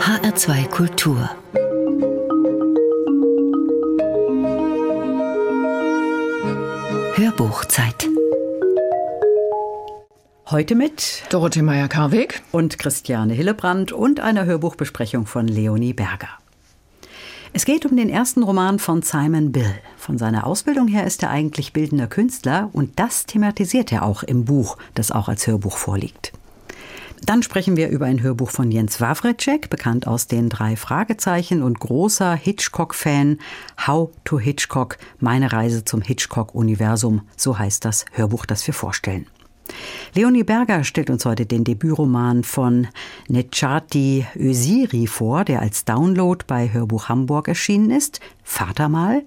HR2 Kultur Hörbuchzeit Heute mit Dorothee Meyer-Karweg und Christiane Hillebrand und einer Hörbuchbesprechung von Leonie Berger. Es geht um den ersten Roman von Simon Bill. Von seiner Ausbildung her ist er eigentlich bildender Künstler und das thematisiert er auch im Buch, das auch als Hörbuch vorliegt. Dann sprechen wir über ein Hörbuch von Jens Wawrecek, bekannt aus den drei Fragezeichen und großer Hitchcock-Fan. How to Hitchcock, meine Reise zum Hitchcock-Universum, so heißt das Hörbuch, das wir vorstellen. Leonie Berger stellt uns heute den Debütroman von Nechati Ösiri vor, der als Download bei Hörbuch Hamburg erschienen ist. Vater mal.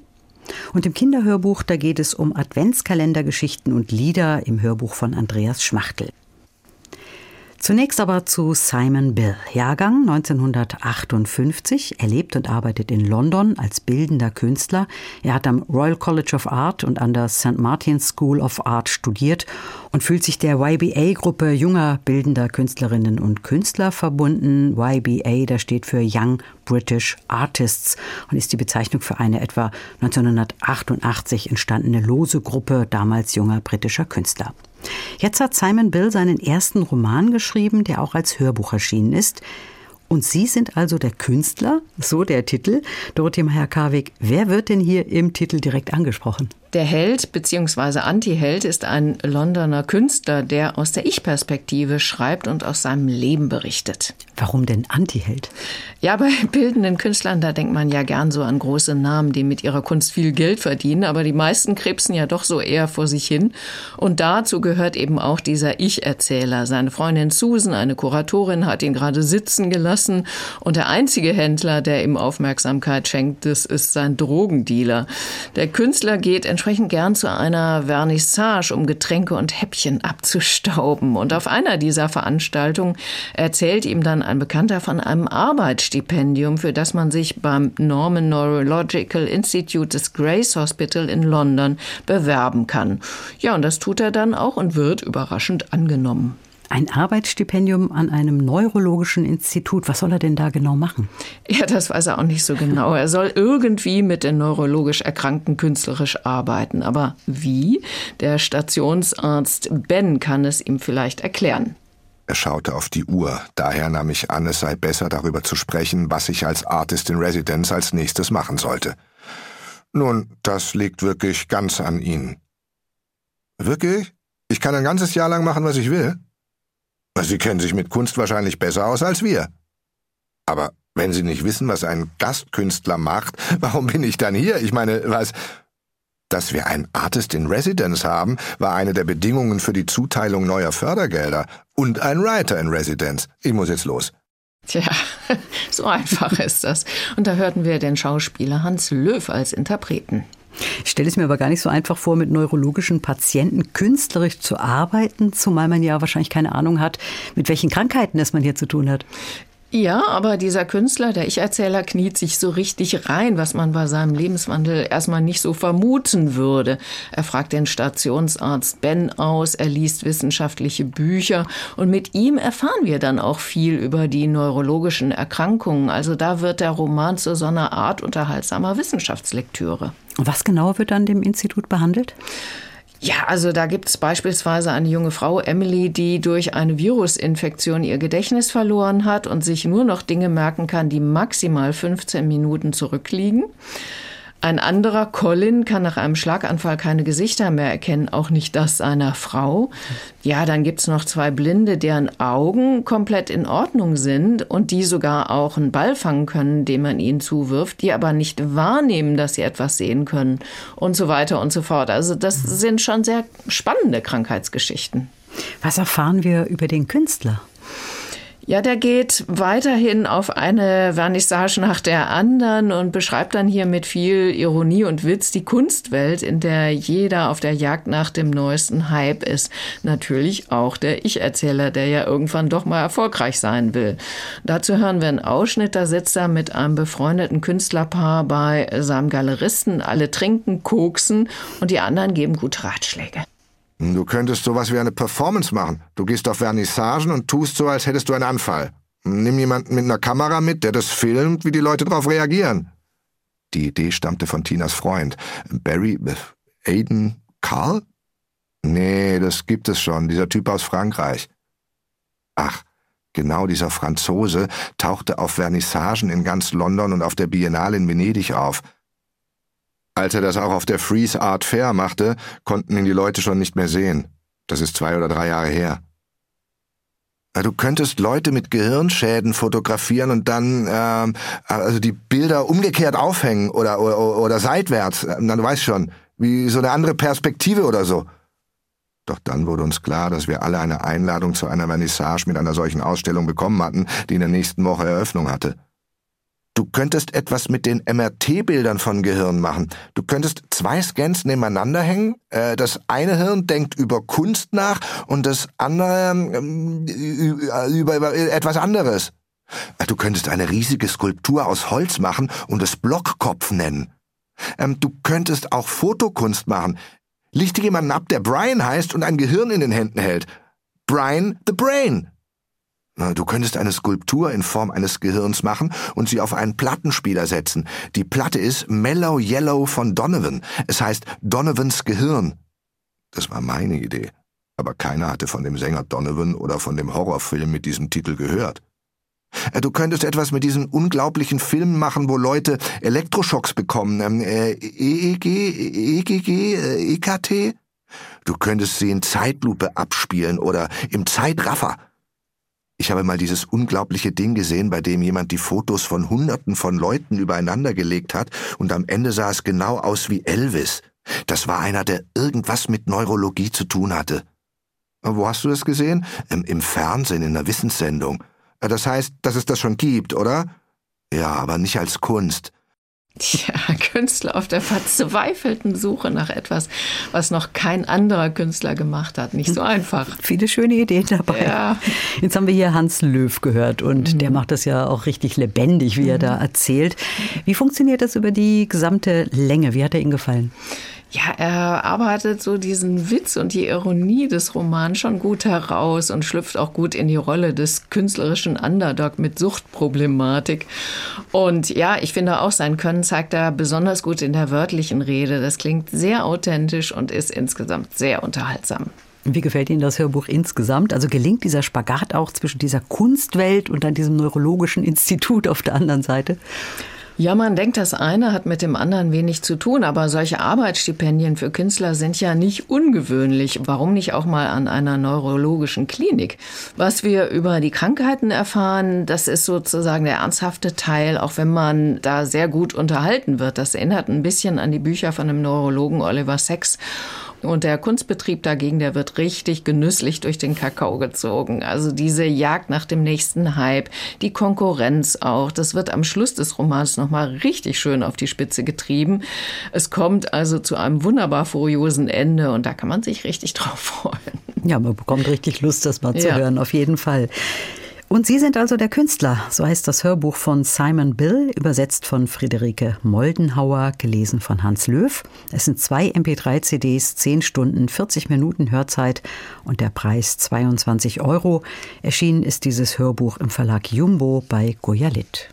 Und im Kinderhörbuch, da geht es um Adventskalendergeschichten und Lieder im Hörbuch von Andreas Schmachtel. Zunächst aber zu Simon Bill, Jahrgang 1958. Er lebt und arbeitet in London als bildender Künstler. Er hat am Royal College of Art und an der St. Martin's School of Art studiert und fühlt sich der YBA-Gruppe junger bildender Künstlerinnen und Künstler verbunden. YBA, da steht für Young British Artists und ist die Bezeichnung für eine etwa 1988 entstandene lose Gruppe damals junger britischer Künstler. Jetzt hat Simon Bill seinen ersten Roman geschrieben, der auch als Hörbuch erschienen ist. Und Sie sind also der Künstler, so der Titel. Dorothee Meyer-Karwig, wer wird denn hier im Titel direkt angesprochen? Der Held bzw. Antiheld ist ein Londoner Künstler, der aus der Ich-Perspektive schreibt und aus seinem Leben berichtet. Warum denn Antiheld? Ja, bei bildenden Künstlern, da denkt man ja gern so an große Namen, die mit ihrer Kunst viel Geld verdienen, aber die meisten krebsen ja doch so eher vor sich hin. Und dazu gehört eben auch dieser Ich-Erzähler. Seine Freundin Susan, eine Kuratorin, hat ihn gerade sitzen gelassen und der einzige Händler, der ihm Aufmerksamkeit schenkt, das ist sein Drogendealer. Der Künstler geht entsprechend entsprechend gern zu einer Vernissage, um Getränke und Häppchen abzustauben. Und auf einer dieser Veranstaltungen erzählt ihm dann ein Bekannter von einem Arbeitsstipendium, für das man sich beim Norman Neurological Institute des Grace Hospital in London bewerben kann. Ja, und das tut er dann auch und wird überraschend angenommen. Ein Arbeitsstipendium an einem neurologischen Institut. Was soll er denn da genau machen? Ja, das weiß er auch nicht so genau. Er soll irgendwie mit den neurologisch Erkrankten künstlerisch arbeiten. Aber wie? Der Stationsarzt Ben kann es ihm vielleicht erklären. Er schaute auf die Uhr. Daher nahm ich an, es sei besser, darüber zu sprechen, was ich als Artist in Residence als nächstes machen sollte. Nun, das liegt wirklich ganz an Ihnen. Wirklich? Ich kann ein ganzes Jahr lang machen, was ich will? Sie kennen sich mit Kunst wahrscheinlich besser aus als wir. Aber wenn Sie nicht wissen, was ein Gastkünstler macht, warum bin ich dann hier? Ich meine, was... Dass wir einen Artist in Residence haben, war eine der Bedingungen für die Zuteilung neuer Fördergelder. Und ein Writer in Residence. Ich muss jetzt los. Tja, so einfach ist das. Und da hörten wir den Schauspieler Hans Löw als Interpreten. Ich stelle es mir aber gar nicht so einfach vor, mit neurologischen Patienten künstlerisch zu arbeiten, zumal man ja wahrscheinlich keine Ahnung hat, mit welchen Krankheiten es man hier zu tun hat. Ja, aber dieser Künstler, der Ich-Erzähler, kniet sich so richtig rein, was man bei seinem Lebenswandel erstmal nicht so vermuten würde. Er fragt den Stationsarzt Ben aus, er liest wissenschaftliche Bücher und mit ihm erfahren wir dann auch viel über die neurologischen Erkrankungen. Also da wird der Roman zu so einer Art unterhaltsamer Wissenschaftslektüre. Was genau wird an dem Institut behandelt? Ja, also da gibt es beispielsweise eine junge Frau, Emily, die durch eine Virusinfektion ihr Gedächtnis verloren hat und sich nur noch Dinge merken kann, die maximal 15 Minuten zurückliegen. Ein anderer, Colin, kann nach einem Schlaganfall keine Gesichter mehr erkennen, auch nicht das seiner Frau. Ja, dann gibt's noch zwei Blinde, deren Augen komplett in Ordnung sind und die sogar auch einen Ball fangen können, den man ihnen zuwirft, die aber nicht wahrnehmen, dass sie etwas sehen können und so weiter und so fort. Also das sind schon sehr spannende Krankheitsgeschichten. Was erfahren wir über den Künstler? Ja, der geht weiterhin auf eine Vernissage nach der anderen und beschreibt dann hier mit viel Ironie und Witz die Kunstwelt, in der jeder auf der Jagd nach dem neuesten Hype ist. Natürlich auch der Ich-Erzähler, der ja irgendwann doch mal erfolgreich sein will. Dazu hören wir einen Ausschnitt, da sitzt er mit einem befreundeten Künstlerpaar bei seinem Galeristen. Alle trinken, koksen und die anderen geben gute Ratschläge. Du könntest sowas wie eine Performance machen. Du gehst auf Vernissagen und tust so, als hättest du einen Anfall. Nimm jemanden mit einer Kamera mit, der das filmt, wie die Leute darauf reagieren. Die Idee stammte von Tinas Freund. Barry, äh, Aiden, Carl? Nee, das gibt es schon, dieser Typ aus Frankreich. Ach, genau dieser Franzose tauchte auf Vernissagen in ganz London und auf der Biennale in Venedig auf. Als er das auch auf der Freeze Art Fair machte, konnten ihn die Leute schon nicht mehr sehen. Das ist zwei oder drei Jahre her. Du könntest Leute mit Gehirnschäden fotografieren und dann ähm, also die Bilder umgekehrt aufhängen oder, oder, oder seitwärts. Na, du weißt schon, wie so eine andere Perspektive oder so. Doch dann wurde uns klar, dass wir alle eine Einladung zu einer Vernissage mit einer solchen Ausstellung bekommen hatten, die in der nächsten Woche Eröffnung hatte. Du könntest etwas mit den MRT-Bildern von Gehirn machen. Du könntest zwei Scans nebeneinander hängen. Äh, das eine Hirn denkt über Kunst nach und das andere ähm, über, über etwas anderes. Äh, du könntest eine riesige Skulptur aus Holz machen und es Blockkopf nennen. Ähm, du könntest auch Fotokunst machen. Lichte jemanden ab, der Brian heißt und ein Gehirn in den Händen hält. Brian the Brain. Du könntest eine Skulptur in Form eines Gehirns machen und sie auf einen Plattenspieler setzen. Die Platte ist Mellow Yellow von Donovan. Es heißt Donovans Gehirn. Das war meine Idee. Aber keiner hatte von dem Sänger Donovan oder von dem Horrorfilm mit diesem Titel gehört. Äh, du könntest etwas mit diesen unglaublichen Filmen machen, wo Leute Elektroschocks bekommen. Ähm, äh, EEG, EGG, äh, EKT? Du könntest sie in Zeitlupe abspielen oder im Zeitraffer. Ich habe mal dieses unglaubliche Ding gesehen, bei dem jemand die Fotos von Hunderten von Leuten übereinander gelegt hat und am Ende sah es genau aus wie Elvis. Das war einer, der irgendwas mit Neurologie zu tun hatte. Wo hast du das gesehen? Im, im Fernsehen, in einer Wissenssendung. Das heißt, dass es das schon gibt, oder? Ja, aber nicht als Kunst. Tja, Künstler auf der verzweifelten Suche nach etwas, was noch kein anderer Künstler gemacht hat. Nicht so einfach. Viele schöne Ideen dabei. Ja. Jetzt haben wir hier Hans Löw gehört und mhm. der macht das ja auch richtig lebendig, wie mhm. er da erzählt. Wie funktioniert das über die gesamte Länge? Wie hat er Ihnen gefallen? Ja, er arbeitet so diesen Witz und die Ironie des Romans schon gut heraus und schlüpft auch gut in die Rolle des künstlerischen Underdog mit Suchtproblematik. Und ja, ich finde auch sein Können zeigt er besonders gut in der wörtlichen Rede. Das klingt sehr authentisch und ist insgesamt sehr unterhaltsam. Wie gefällt Ihnen das Hörbuch insgesamt? Also gelingt dieser Spagat auch zwischen dieser Kunstwelt und dann diesem neurologischen Institut auf der anderen Seite? Ja, man denkt, das eine hat mit dem anderen wenig zu tun, aber solche Arbeitsstipendien für Künstler sind ja nicht ungewöhnlich. Warum nicht auch mal an einer neurologischen Klinik? Was wir über die Krankheiten erfahren, das ist sozusagen der ernsthafte Teil, auch wenn man da sehr gut unterhalten wird. Das erinnert ein bisschen an die Bücher von dem Neurologen Oliver Sacks. Und der Kunstbetrieb dagegen, der wird richtig genüsslich durch den Kakao gezogen. Also diese Jagd nach dem nächsten Hype, die Konkurrenz auch, das wird am Schluss des Romans nochmal richtig schön auf die Spitze getrieben. Es kommt also zu einem wunderbar furiosen Ende und da kann man sich richtig drauf freuen. Ja, man bekommt richtig Lust, das mal zu ja. hören, auf jeden Fall. Und Sie sind also der Künstler, so heißt das Hörbuch von Simon Bill, übersetzt von Friederike Moldenhauer, gelesen von Hans Löw. Es sind zwei MP3-CDs, 10 Stunden, 40 Minuten Hörzeit und der Preis 22 Euro. Erschienen ist dieses Hörbuch im Verlag Jumbo bei Goyalit.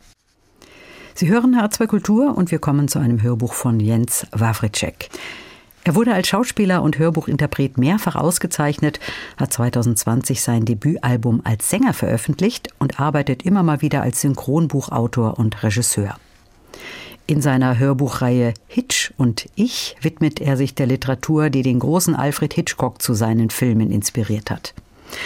Sie hören H2 Kultur und wir kommen zu einem Hörbuch von Jens Wawritschek. Er wurde als Schauspieler und Hörbuchinterpret mehrfach ausgezeichnet, hat 2020 sein Debütalbum als Sänger veröffentlicht und arbeitet immer mal wieder als Synchronbuchautor und Regisseur. In seiner Hörbuchreihe Hitch und Ich widmet er sich der Literatur, die den großen Alfred Hitchcock zu seinen Filmen inspiriert hat.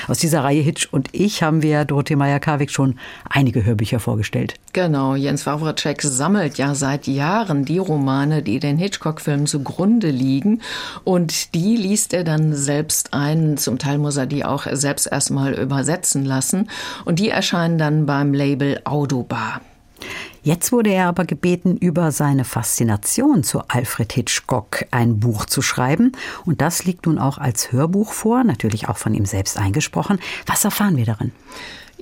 Aus dieser Reihe Hitch und ich haben wir Dorothee Meyer-Karwig schon einige Hörbücher vorgestellt. Genau, Jens Wawracek sammelt ja seit Jahren die Romane, die den Hitchcock-Filmen zugrunde liegen. Und die liest er dann selbst ein. Zum Teil muss er die auch selbst erstmal übersetzen lassen. Und die erscheinen dann beim Label Audobar. Jetzt wurde er aber gebeten, über seine Faszination zu Alfred Hitchcock ein Buch zu schreiben. Und das liegt nun auch als Hörbuch vor, natürlich auch von ihm selbst eingesprochen. Was erfahren wir darin?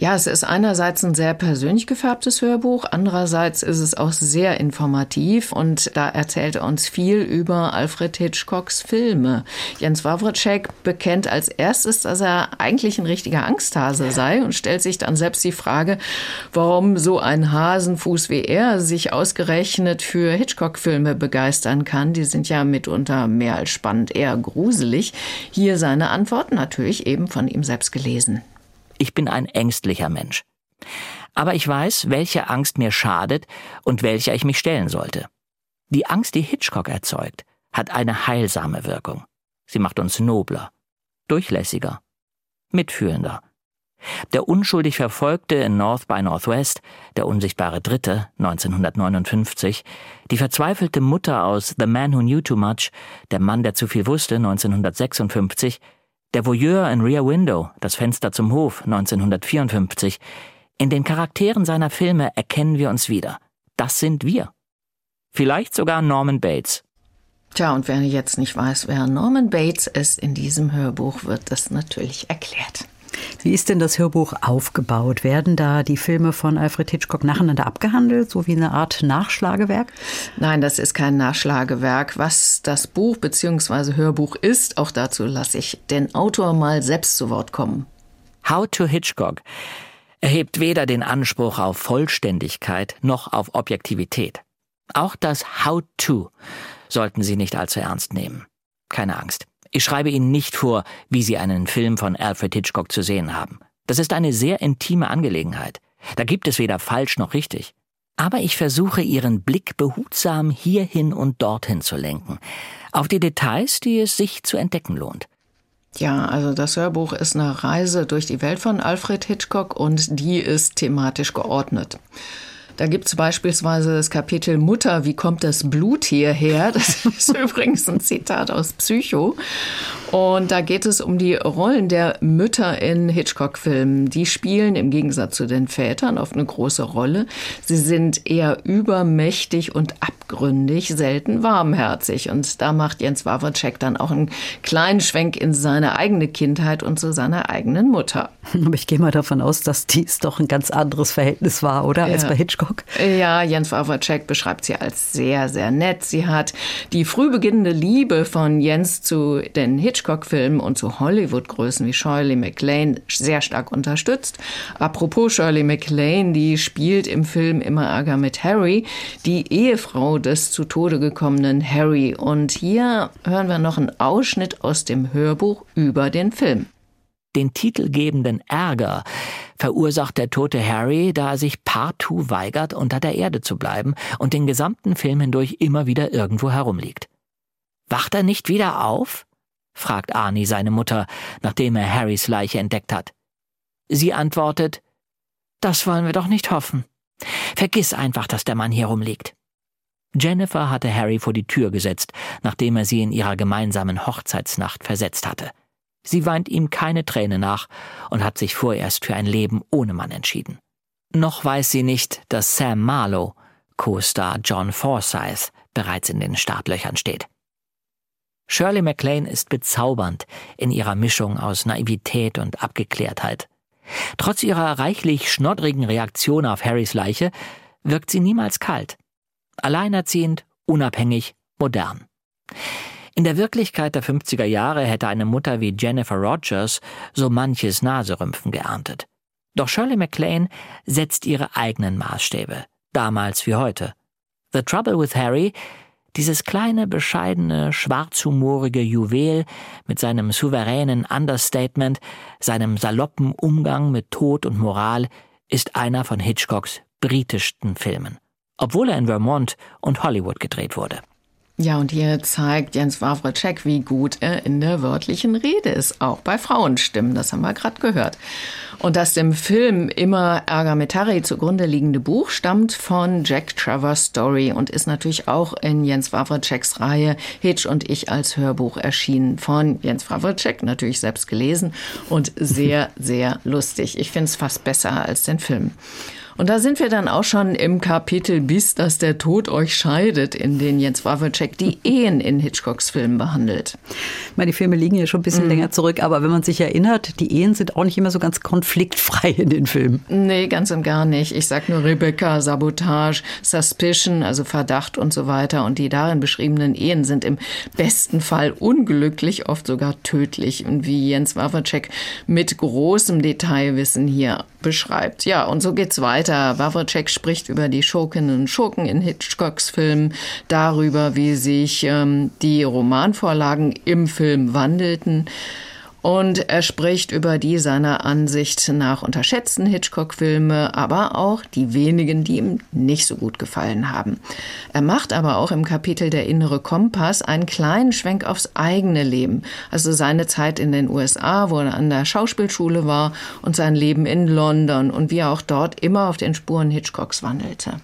Ja, es ist einerseits ein sehr persönlich gefärbtes Hörbuch, andererseits ist es auch sehr informativ und da erzählt er uns viel über Alfred Hitchcocks Filme. Jens Wawrczyk bekennt als erstes, dass er eigentlich ein richtiger Angsthase sei und stellt sich dann selbst die Frage, warum so ein Hasenfuß wie er sich ausgerechnet für Hitchcock-Filme begeistern kann. Die sind ja mitunter mehr als spannend, eher gruselig. Hier seine Antwort natürlich eben von ihm selbst gelesen. Ich bin ein ängstlicher Mensch. Aber ich weiß, welche Angst mir schadet und welcher ich mich stellen sollte. Die Angst, die Hitchcock erzeugt, hat eine heilsame Wirkung. Sie macht uns nobler, durchlässiger, mitfühlender. Der unschuldig Verfolgte in North by Northwest, der unsichtbare Dritte 1959, die verzweifelte Mutter aus The Man Who Knew Too Much, der Mann, der zu viel wusste 1956, der Voyeur in Rear Window, das Fenster zum Hof 1954. In den Charakteren seiner Filme erkennen wir uns wieder. Das sind wir. Vielleicht sogar Norman Bates. Tja, und wer jetzt nicht weiß, wer Norman Bates ist, in diesem Hörbuch wird das natürlich erklärt. Wie ist denn das Hörbuch aufgebaut? Werden da die Filme von Alfred Hitchcock nacheinander abgehandelt, so wie eine Art Nachschlagewerk? Nein, das ist kein Nachschlagewerk. Was das Buch bzw. Hörbuch ist, auch dazu lasse ich den Autor mal selbst zu Wort kommen. How to Hitchcock erhebt weder den Anspruch auf Vollständigkeit noch auf Objektivität. Auch das How to sollten Sie nicht allzu ernst nehmen. Keine Angst. Ich schreibe Ihnen nicht vor, wie Sie einen Film von Alfred Hitchcock zu sehen haben. Das ist eine sehr intime Angelegenheit. Da gibt es weder falsch noch richtig. Aber ich versuche Ihren Blick behutsam hierhin und dorthin zu lenken, auf die Details, die es sich zu entdecken lohnt. Ja, also das Hörbuch ist eine Reise durch die Welt von Alfred Hitchcock und die ist thematisch geordnet. Da gibt es beispielsweise das Kapitel Mutter, wie kommt das Blut hierher? Das ist übrigens ein Zitat aus Psycho. Und da geht es um die Rollen der Mütter in Hitchcock-Filmen. Die spielen im Gegensatz zu den Vätern oft eine große Rolle. Sie sind eher übermächtig und abgründig, selten warmherzig. Und da macht Jens Wawrczyk dann auch einen kleinen Schwenk in seine eigene Kindheit und zu seiner eigenen Mutter. Aber ich gehe mal davon aus, dass dies doch ein ganz anderes Verhältnis war, oder? Ja. Als bei Hitchcock. Ja, Jens Wawrczyk beschreibt sie als sehr, sehr nett. Sie hat die früh beginnende Liebe von Jens zu den Hitchcock Hitchcock-Filmen und zu Hollywood-Größen wie Shirley MacLaine sehr stark unterstützt. Apropos Shirley MacLaine, die spielt im Film Immer Ärger mit Harry, die Ehefrau des zu Tode gekommenen Harry. Und hier hören wir noch einen Ausschnitt aus dem Hörbuch über den Film. Den titelgebenden Ärger verursacht der tote Harry, da er sich partout weigert, unter der Erde zu bleiben und den gesamten Film hindurch immer wieder irgendwo herumliegt. Wacht er nicht wieder auf? Fragt Arnie seine Mutter, nachdem er Harrys Leiche entdeckt hat. Sie antwortet, das wollen wir doch nicht hoffen. Vergiss einfach, dass der Mann hier rumliegt. Jennifer hatte Harry vor die Tür gesetzt, nachdem er sie in ihrer gemeinsamen Hochzeitsnacht versetzt hatte. Sie weint ihm keine Träne nach und hat sich vorerst für ein Leben ohne Mann entschieden. Noch weiß sie nicht, dass Sam Marlowe, Co-Star John Forsyth, bereits in den Startlöchern steht. Shirley MacLaine ist bezaubernd in ihrer Mischung aus Naivität und Abgeklärtheit. Trotz ihrer reichlich schnoddrigen Reaktion auf Harrys Leiche wirkt sie niemals kalt. Alleinerziehend, unabhängig, modern. In der Wirklichkeit der 50er Jahre hätte eine Mutter wie Jennifer Rogers so manches Naserümpfen geerntet. Doch Shirley MacLaine setzt ihre eigenen Maßstäbe, damals wie heute. The Trouble with Harry dieses kleine, bescheidene, schwarzhumorige Juwel mit seinem souveränen Understatement, seinem saloppen Umgang mit Tod und Moral ist einer von Hitchcocks britischsten Filmen, obwohl er in Vermont und Hollywood gedreht wurde. Ja, und hier zeigt Jens Wawrczyk, wie gut er in der wörtlichen Rede ist, auch bei Frauenstimmen. Das haben wir gerade gehört. Und das dem Film immer Ärger mit Harry zugrunde liegende Buch stammt von Jack Travers Story und ist natürlich auch in Jens Wawrczyks Reihe Hitch und ich als Hörbuch erschienen. Von Jens Wawrczyk, natürlich selbst gelesen und sehr, sehr lustig. Ich finde es fast besser als den Film. Und da sind wir dann auch schon im Kapitel Bis dass der Tod euch scheidet, in den Jens Wawelczek die Ehen in Hitchcocks Filmen behandelt. meine, die Filme liegen ja schon ein bisschen mhm. länger zurück, aber wenn man sich erinnert, die Ehen sind auch nicht immer so ganz konfliktfrei in den Filmen. Nee, ganz und gar nicht. Ich sag nur Rebecca, Sabotage, Suspicion, also Verdacht und so weiter. Und die darin beschriebenen Ehen sind im besten Fall unglücklich, oft sogar tödlich. Und wie Jens Wawacek mit großem Detailwissen hier beschreibt. Ja, und so geht's weiter. Wawacek spricht über die Schurkinnen und Schurken in Hitchcocks Filmen, darüber, wie sich ähm, die Romanvorlagen im Film wandelten. Und er spricht über die seiner Ansicht nach unterschätzten Hitchcock-Filme, aber auch die wenigen, die ihm nicht so gut gefallen haben. Er macht aber auch im Kapitel Der innere Kompass einen kleinen Schwenk aufs eigene Leben, also seine Zeit in den USA, wo er an der Schauspielschule war und sein Leben in London und wie er auch dort immer auf den Spuren Hitchcocks wandelte.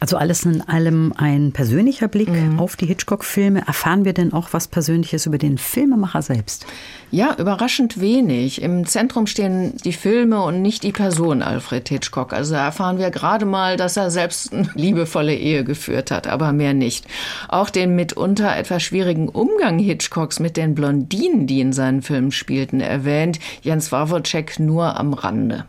Also alles in allem ein persönlicher Blick mhm. auf die Hitchcock-Filme. Erfahren wir denn auch was Persönliches über den Filmemacher selbst? Ja, überraschend wenig. Im Zentrum stehen die Filme und nicht die Person Alfred Hitchcock. Also erfahren wir gerade mal, dass er selbst eine liebevolle Ehe geführt hat, aber mehr nicht. Auch den mitunter etwas schwierigen Umgang Hitchcocks mit den Blondinen, die in seinen Filmen spielten, erwähnt Jens Wawrcek nur am Rande.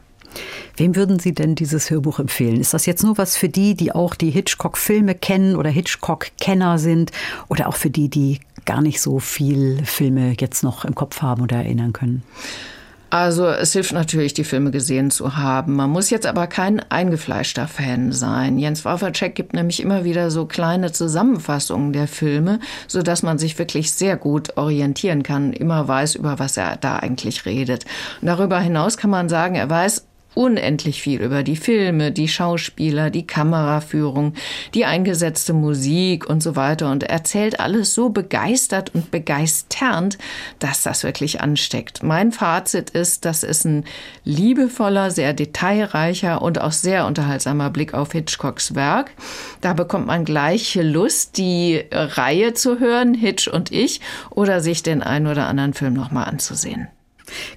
Wem würden Sie denn dieses Hörbuch empfehlen? Ist das jetzt nur was für die, die auch die Hitchcock-Filme kennen oder Hitchcock-Kenner sind oder auch für die, die gar nicht so viel Filme jetzt noch im Kopf haben oder erinnern können? Also es hilft natürlich, die Filme gesehen zu haben. Man muss jetzt aber kein eingefleischter Fan sein. Jens Wawacek gibt nämlich immer wieder so kleine Zusammenfassungen der Filme, so dass man sich wirklich sehr gut orientieren kann, immer weiß, über was er da eigentlich redet. Und darüber hinaus kann man sagen, er weiß unendlich viel über die Filme, die Schauspieler, die Kameraführung, die eingesetzte Musik und so weiter und erzählt alles so begeistert und begeisternd, dass das wirklich ansteckt. Mein Fazit ist, das ist ein liebevoller, sehr detailreicher und auch sehr unterhaltsamer Blick auf Hitchcocks Werk. Da bekommt man gleich Lust, die Reihe zu hören, Hitch und ich, oder sich den einen oder anderen Film nochmal anzusehen.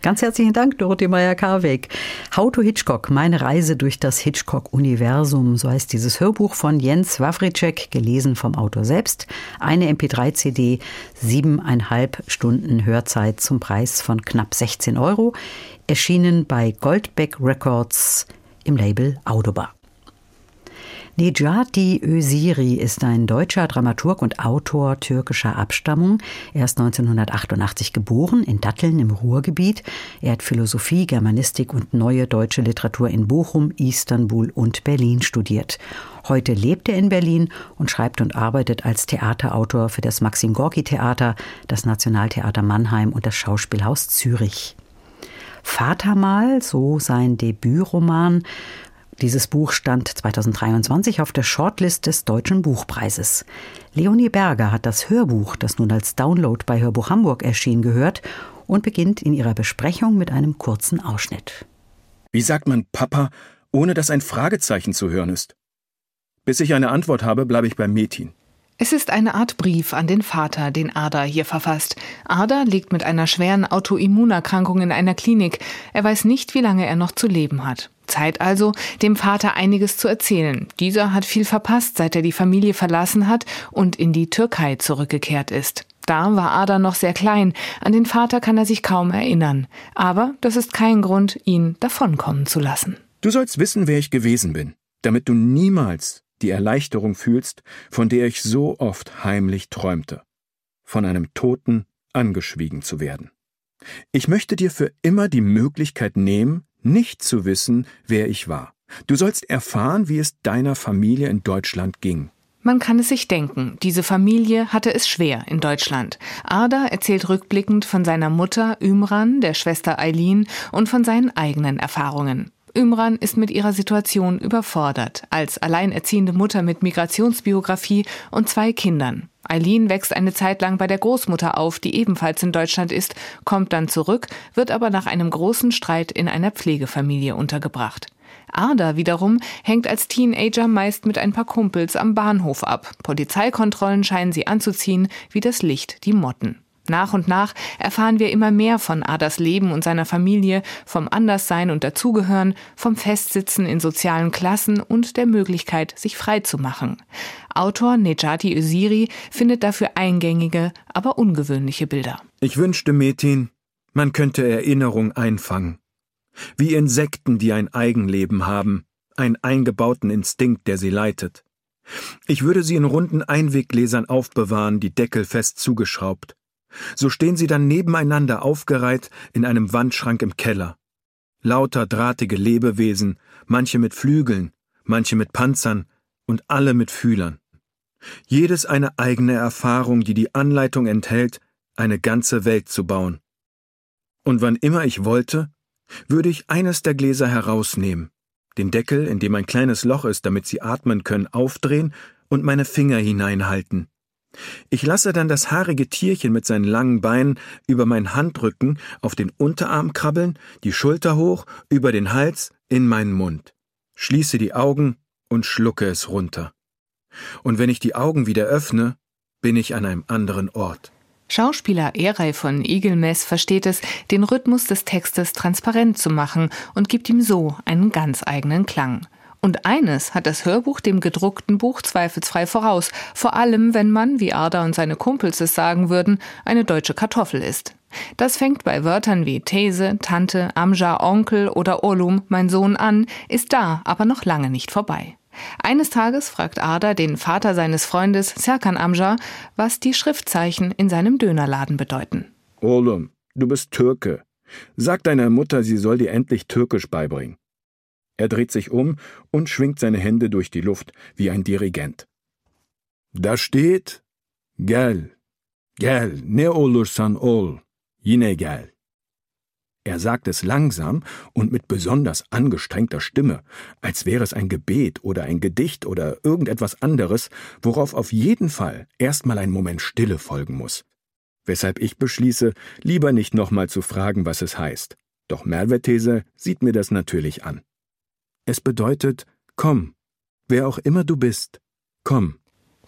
Ganz herzlichen Dank, Dorothee Meyer-Karweg. How to Hitchcock, meine Reise durch das Hitchcock-Universum. So heißt dieses Hörbuch von Jens Wawricek, gelesen vom Autor selbst. Eine MP3-CD, siebeneinhalb Stunden Hörzeit zum Preis von knapp 16 Euro. Erschienen bei Goldbeck Records im Label Audiobar. Necati Öziri ist ein deutscher Dramaturg und Autor türkischer Abstammung. Er ist 1988 geboren in Datteln im Ruhrgebiet. Er hat Philosophie, Germanistik und neue deutsche Literatur in Bochum, Istanbul und Berlin studiert. Heute lebt er in Berlin und schreibt und arbeitet als Theaterautor für das Maxim Gorki Theater, das Nationaltheater Mannheim und das Schauspielhaus Zürich. Vatermal, so sein Debütroman, dieses Buch stand 2023 auf der Shortlist des Deutschen Buchpreises. Leonie Berger hat das Hörbuch, das nun als Download bei Hörbuch Hamburg erschien, gehört und beginnt in ihrer Besprechung mit einem kurzen Ausschnitt. Wie sagt man Papa, ohne dass ein Fragezeichen zu hören ist? Bis ich eine Antwort habe, bleibe ich beim Metin. Es ist eine Art Brief an den Vater, den Ada hier verfasst. Ada liegt mit einer schweren Autoimmunerkrankung in einer Klinik. Er weiß nicht, wie lange er noch zu leben hat. Zeit also, dem Vater einiges zu erzählen. Dieser hat viel verpasst, seit er die Familie verlassen hat und in die Türkei zurückgekehrt ist. Da war Ada noch sehr klein, an den Vater kann er sich kaum erinnern. Aber das ist kein Grund, ihn davonkommen zu lassen. Du sollst wissen, wer ich gewesen bin, damit du niemals die Erleichterung fühlst, von der ich so oft heimlich träumte, von einem Toten angeschwiegen zu werden. Ich möchte dir für immer die Möglichkeit nehmen, nicht zu wissen, wer ich war. Du sollst erfahren, wie es deiner Familie in Deutschland ging. Man kann es sich denken, diese Familie hatte es schwer in Deutschland. Ada erzählt rückblickend von seiner Mutter Ümran, der Schwester Eileen und von seinen eigenen Erfahrungen. Ümran ist mit ihrer Situation überfordert, als alleinerziehende Mutter mit Migrationsbiografie und zwei Kindern. Eileen wächst eine Zeit lang bei der Großmutter auf, die ebenfalls in Deutschland ist, kommt dann zurück, wird aber nach einem großen Streit in einer Pflegefamilie untergebracht. Ada wiederum hängt als Teenager meist mit ein paar Kumpels am Bahnhof ab. Polizeikontrollen scheinen sie anzuziehen, wie das Licht die Motten. Nach und nach erfahren wir immer mehr von Adas Leben und seiner Familie, vom Anderssein und Dazugehören, vom Festsitzen in sozialen Klassen und der Möglichkeit, sich frei zu machen. Autor Nejati Öziri findet dafür eingängige, aber ungewöhnliche Bilder. Ich wünschte, Metin, man könnte Erinnerung einfangen. Wie Insekten, die ein Eigenleben haben, einen eingebauten Instinkt, der sie leitet. Ich würde sie in runden Einweggläsern aufbewahren, die Deckel fest zugeschraubt. So stehen sie dann nebeneinander aufgereiht in einem Wandschrank im Keller. Lauter drahtige Lebewesen, manche mit Flügeln, manche mit Panzern und alle mit Fühlern. Jedes eine eigene Erfahrung, die die Anleitung enthält, eine ganze Welt zu bauen. Und wann immer ich wollte, würde ich eines der Gläser herausnehmen, den Deckel, in dem ein kleines Loch ist, damit sie atmen können, aufdrehen und meine Finger hineinhalten. Ich lasse dann das haarige Tierchen mit seinen langen Beinen über meinen Handrücken auf den Unterarm krabbeln, die Schulter hoch, über den Hals, in meinen Mund. Schließe die Augen und schlucke es runter. Und wenn ich die Augen wieder öffne, bin ich an einem anderen Ort. Schauspieler Erei von Igelmess versteht es, den Rhythmus des Textes transparent zu machen und gibt ihm so einen ganz eigenen Klang. Und eines hat das Hörbuch dem gedruckten Buch zweifelsfrei voraus, vor allem wenn man, wie Arda und seine Kumpels es sagen würden, eine deutsche Kartoffel ist. Das fängt bei Wörtern wie These, Tante, Amja, Onkel oder Olum, mein Sohn an, ist da aber noch lange nicht vorbei. Eines Tages fragt Arda den Vater seines Freundes Serkan Amja, was die Schriftzeichen in seinem Dönerladen bedeuten. Olum, du bist Türke. Sag deiner Mutter, sie soll dir endlich Türkisch beibringen. Er dreht sich um und schwingt seine Hände durch die Luft wie ein Dirigent. Da steht Gel, Gel, ne ol, yine gel. Er sagt es langsam und mit besonders angestrengter Stimme, als wäre es ein Gebet oder ein Gedicht oder irgendetwas anderes, worauf auf jeden Fall erstmal ein Moment Stille folgen muss. Weshalb ich beschließe, lieber nicht nochmal zu fragen, was es heißt. Doch Mervetese sieht mir das natürlich an. Es bedeutet, komm, wer auch immer du bist, komm.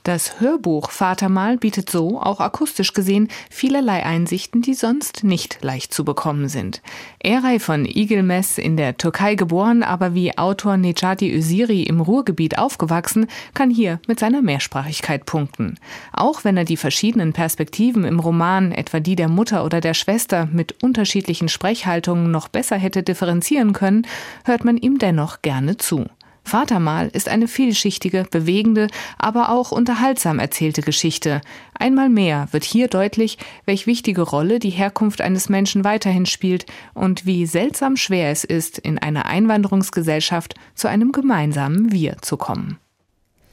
Das Hörbuch Vatermal bietet so, auch akustisch gesehen, vielerlei Einsichten, die sonst nicht leicht zu bekommen sind. Eray von Igelmes in der Türkei geboren, aber wie Autor Necati Öziri im Ruhrgebiet aufgewachsen, kann hier mit seiner Mehrsprachigkeit punkten. Auch wenn er die verschiedenen Perspektiven im Roman, etwa die der Mutter oder der Schwester, mit unterschiedlichen Sprechhaltungen noch besser hätte differenzieren können, hört man ihm dennoch gerne zu. Vatermal ist eine vielschichtige, bewegende, aber auch unterhaltsam erzählte Geschichte. Einmal mehr wird hier deutlich, welch wichtige Rolle die Herkunft eines Menschen weiterhin spielt und wie seltsam schwer es ist, in einer Einwanderungsgesellschaft zu einem gemeinsamen Wir zu kommen.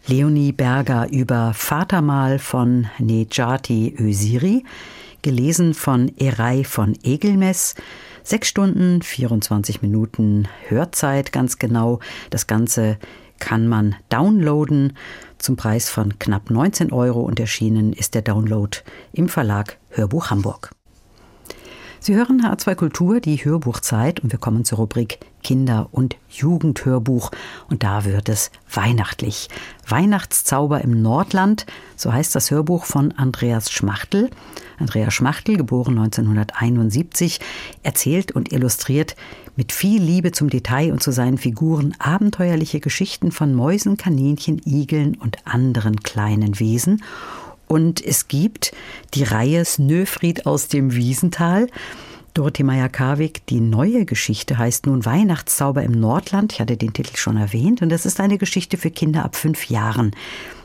Leonie Berger über Vatermal von Nejati Öziri, gelesen von Erei von Egelmes, Sechs Stunden, 24 Minuten Hörzeit ganz genau. Das Ganze kann man downloaden zum Preis von knapp 19 Euro und erschienen ist der Download im Verlag Hörbuch Hamburg. Sie hören H2 Kultur, die Hörbuchzeit und wir kommen zur Rubrik Kinder- und Jugendhörbuch und da wird es weihnachtlich. Weihnachtszauber im Nordland, so heißt das Hörbuch von Andreas Schmachtel. Andreas Schmachtel, geboren 1971, erzählt und illustriert mit viel Liebe zum Detail und zu seinen Figuren abenteuerliche Geschichten von Mäusen, Kaninchen, Igeln und anderen kleinen Wesen und es gibt die Reihe Snöfried aus dem Wiesental. Dorothee Meyer-Karwig, die neue Geschichte heißt nun Weihnachtszauber im Nordland. Ich hatte den Titel schon erwähnt. Und das ist eine Geschichte für Kinder ab fünf Jahren.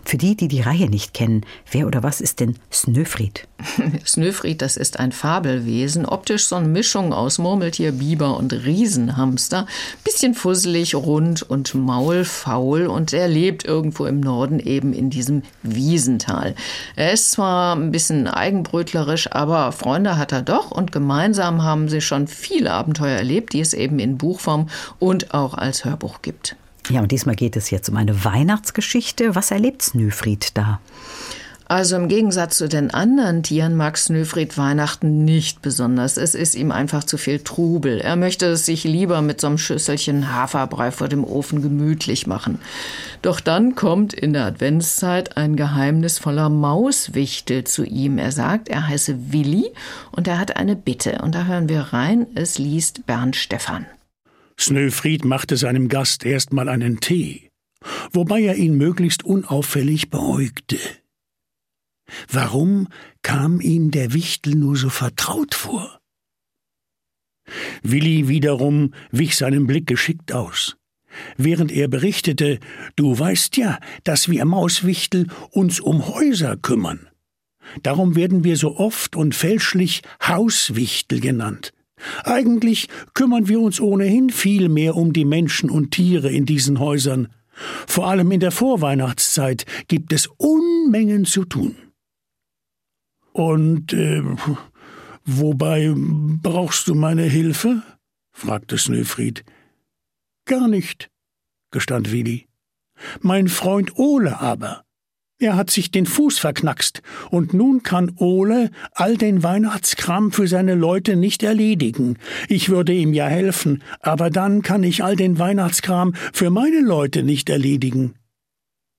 Für die, die die Reihe nicht kennen, wer oder was ist denn Snöfried? Snöfried, das ist ein Fabelwesen, optisch so eine Mischung aus Murmeltier, Biber und Riesenhamster. Bisschen fusselig, rund und maulfaul und er lebt irgendwo im Norden eben in diesem Wiesental. Er ist zwar ein bisschen eigenbrötlerisch, aber Freunde hat er doch und gemeinsam haben sie schon viele Abenteuer erlebt, die es eben in Buchform und auch als Hörbuch gibt. Ja, und diesmal geht es jetzt um eine Weihnachtsgeschichte. Was erlebt Snöfried da? Also im Gegensatz zu den anderen Tieren mag Snöfried Weihnachten nicht besonders. Es ist ihm einfach zu viel Trubel. Er möchte es sich lieber mit so einem Schüsselchen Haferbrei vor dem Ofen gemütlich machen. Doch dann kommt in der Adventszeit ein geheimnisvoller Mauswichtel zu ihm. Er sagt, er heiße Willi und er hat eine Bitte. Und da hören wir rein, es liest Bernd Stephan. Snöfried machte seinem Gast erstmal einen Tee, wobei er ihn möglichst unauffällig beäugte. Warum kam ihm der Wichtel nur so vertraut vor? Willi wiederum wich seinem Blick geschickt aus. Während er berichtete, du weißt ja, dass wir Mauswichtel uns um Häuser kümmern. Darum werden wir so oft und fälschlich Hauswichtel genannt. Eigentlich kümmern wir uns ohnehin viel mehr um die Menschen und Tiere in diesen Häusern. Vor allem in der Vorweihnachtszeit gibt es Unmengen zu tun. Und äh, wobei brauchst du meine Hilfe? fragte Snöfried. Gar nicht, gestand Willi. Mein Freund Ole aber. Er hat sich den Fuß verknackst, und nun kann Ole all den Weihnachtskram für seine Leute nicht erledigen. Ich würde ihm ja helfen, aber dann kann ich all den Weihnachtskram für meine Leute nicht erledigen.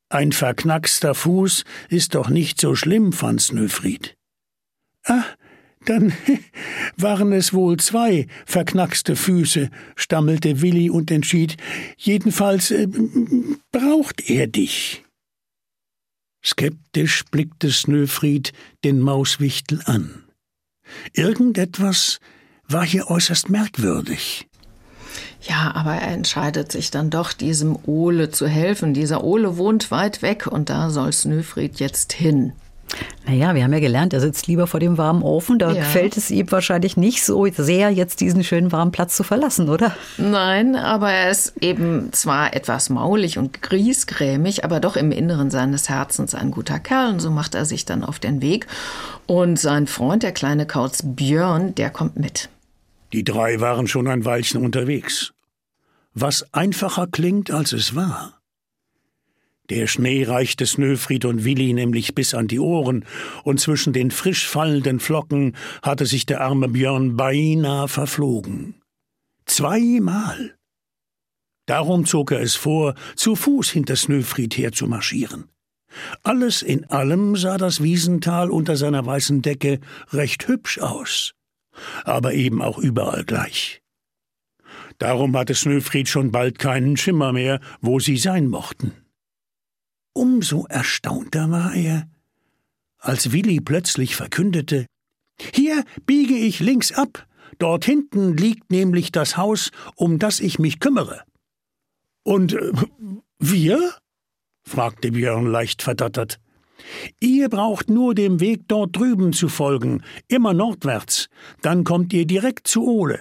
Ein verknackster Fuß ist doch nicht so schlimm, fand Snöfried. Ah, dann waren es wohl zwei verknackste Füße, stammelte Willi und entschied. Jedenfalls äh, braucht er dich. Skeptisch blickte Snöfried den Mauswichtel an. Irgendetwas war hier äußerst merkwürdig. Ja, aber er entscheidet sich dann doch, diesem Ole zu helfen. Dieser Ole wohnt weit weg und da soll Snöfried jetzt hin. Naja, wir haben ja gelernt, er sitzt lieber vor dem warmen Ofen. Da ja. gefällt es ihm wahrscheinlich nicht so sehr, jetzt diesen schönen warmen Platz zu verlassen, oder? Nein, aber er ist eben zwar etwas maulig und griesgrämig, aber doch im Inneren seines Herzens ein guter Kerl. Und so macht er sich dann auf den Weg. Und sein Freund, der kleine Kauz Björn, der kommt mit. Die drei waren schon ein Weilchen unterwegs. Was einfacher klingt, als es war. Der Schnee reichte Snöfried und Willi nämlich bis an die Ohren, und zwischen den frisch fallenden Flocken hatte sich der arme Björn beinahe verflogen. Zweimal. Darum zog er es vor, zu Fuß hinter Snöfried herzumarschieren. Alles in allem sah das Wiesental unter seiner weißen Decke recht hübsch aus, aber eben auch überall gleich. Darum hatte Snöfried schon bald keinen Schimmer mehr, wo sie sein mochten. Umso erstaunter war er, als Willi plötzlich verkündete Hier biege ich links ab, dort hinten liegt nämlich das Haus, um das ich mich kümmere. Und äh, wir? fragte Björn leicht verdattert. Ihr braucht nur dem Weg dort drüben zu folgen, immer nordwärts, dann kommt ihr direkt zu Ole.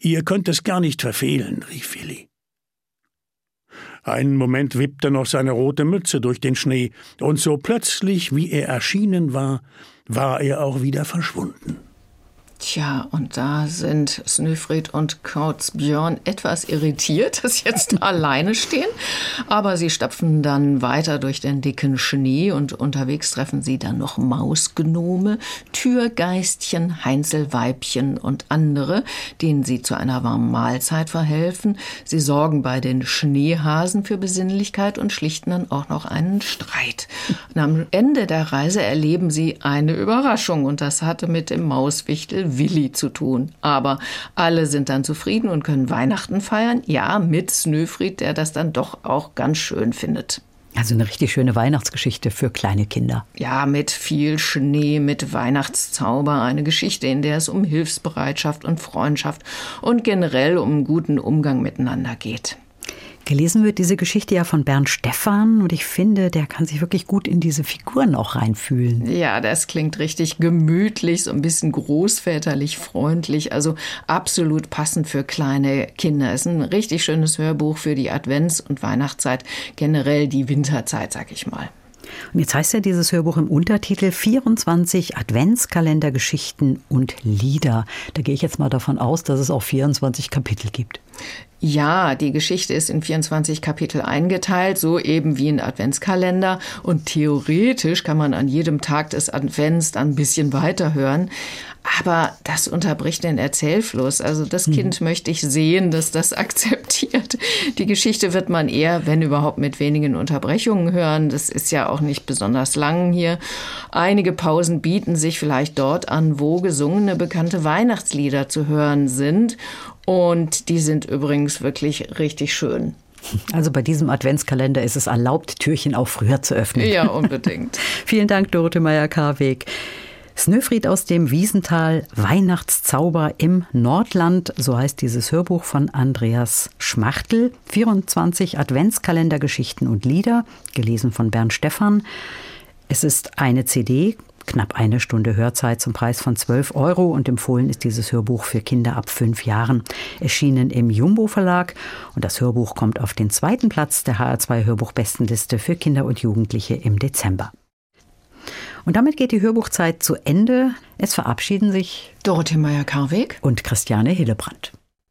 Ihr könnt es gar nicht verfehlen, rief Willi. Einen Moment wippte noch seine rote Mütze durch den Schnee, und so plötzlich, wie er erschienen war, war er auch wieder verschwunden. Tja, und da sind Snöfried und Kautz Björn etwas irritiert, dass sie jetzt alleine stehen. Aber sie stapfen dann weiter durch den dicken Schnee und unterwegs treffen sie dann noch Mausgnome, Türgeistchen, Heinzelweibchen und andere, denen sie zu einer warmen Mahlzeit verhelfen. Sie sorgen bei den Schneehasen für Besinnlichkeit und schlichten dann auch noch einen Streit. Und am Ende der Reise erleben sie eine Überraschung und das hatte mit dem Mauswichtel Willi zu tun. Aber alle sind dann zufrieden und können Weihnachten feiern. Ja, mit Snöfried, der das dann doch auch ganz schön findet. Also eine richtig schöne Weihnachtsgeschichte für kleine Kinder. Ja, mit viel Schnee, mit Weihnachtszauber. Eine Geschichte, in der es um Hilfsbereitschaft und Freundschaft und generell um guten Umgang miteinander geht. Gelesen wird diese Geschichte ja von Bernd Stephan und ich finde, der kann sich wirklich gut in diese Figuren auch reinfühlen. Ja, das klingt richtig gemütlich, so ein bisschen großväterlich freundlich, also absolut passend für kleine Kinder. Es ist ein richtig schönes Hörbuch für die Advents- und Weihnachtszeit, generell die Winterzeit, sag ich mal. Und jetzt heißt ja dieses Hörbuch im Untertitel 24 Adventskalendergeschichten und Lieder. Da gehe ich jetzt mal davon aus, dass es auch 24 Kapitel gibt. Ja, die Geschichte ist in 24 Kapitel eingeteilt, so eben wie ein Adventskalender. Und theoretisch kann man an jedem Tag des Advents dann ein bisschen weiterhören. Aber das unterbricht den Erzählfluss. Also das Kind mhm. möchte ich sehen, dass das akzeptiert. Die Geschichte wird man eher, wenn überhaupt, mit wenigen Unterbrechungen hören. Das ist ja auch nicht besonders lang hier. Einige Pausen bieten sich vielleicht dort an, wo gesungene bekannte Weihnachtslieder zu hören sind. Und die sind übrigens wirklich richtig schön. Also bei diesem Adventskalender ist es erlaubt, Türchen auch früher zu öffnen. Ja, unbedingt. Vielen Dank, Dorothee Meyer-Karweg. Snöfried aus dem Wiesental, Weihnachtszauber im Nordland, so heißt dieses Hörbuch von Andreas Schmachtel. 24 Adventskalendergeschichten und Lieder, gelesen von Bernd Stephan. Es ist eine CD, knapp eine Stunde Hörzeit zum Preis von 12 Euro und empfohlen ist dieses Hörbuch für Kinder ab fünf Jahren. Erschienen im Jumbo Verlag und das Hörbuch kommt auf den zweiten Platz der HR2 Hörbuchbestenliste für Kinder und Jugendliche im Dezember. Und damit geht die Hörbuchzeit zu Ende. Es verabschieden sich Dorothee Meyer-Karweg und Christiane Hillebrand.